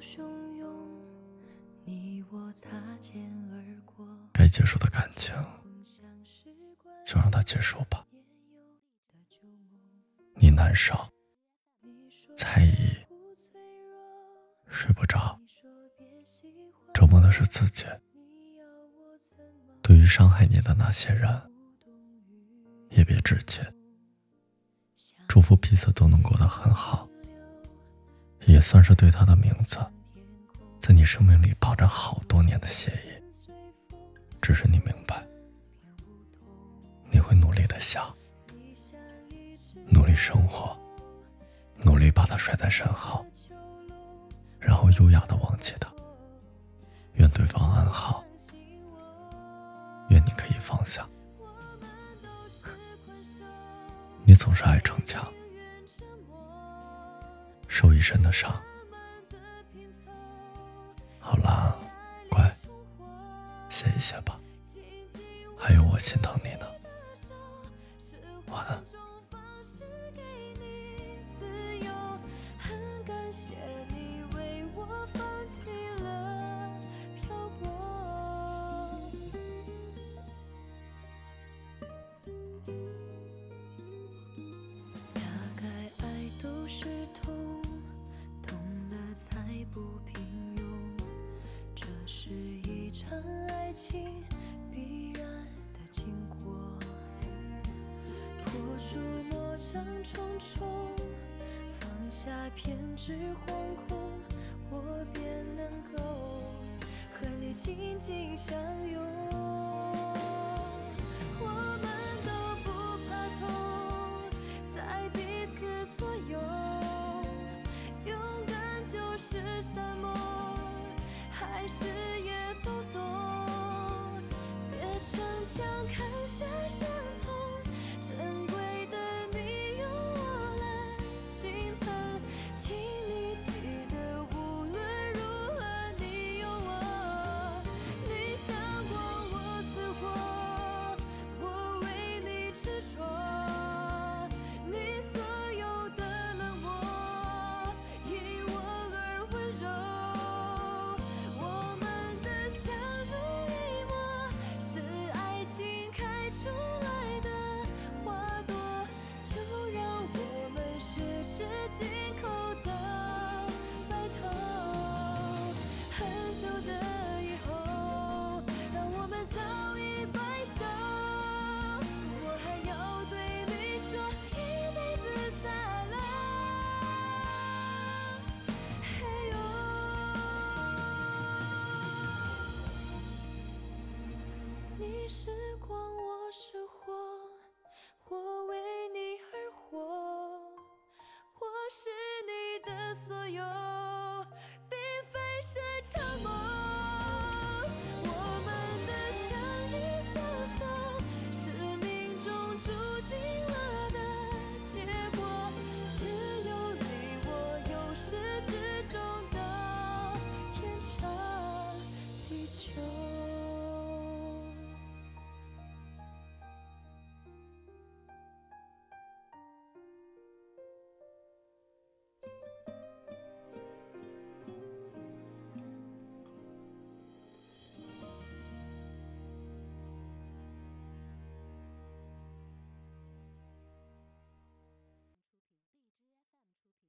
汹涌，你我擦肩而过该结束的感情，就让它结束吧。你难受，猜疑，睡不着，折磨的是自己。对于伤害你的那些人，也别置气。祝福彼此都能过得很好，也算是对他的名字，在你生命里抱着好多年的协议。只是你明白，你会努力的想，努力生活，努力把他甩在身后，然后优雅的忘记他。愿对方安好。愿你可以放下。你总是爱逞强，受一身的伤。好啦，乖，歇一歇吧。还有我心疼你呢。晚安。感谢你为我放弃了看爱情必然的经过，破除魔障重重，放下偏执惶恐，我便能够和你紧紧相拥。想，看下伤痛，心口到白头，很久的以后，当我们早已白首，我还要对你说一辈子灿烂。嘿呦，你是光，我是。是你的所有，并非是场梦。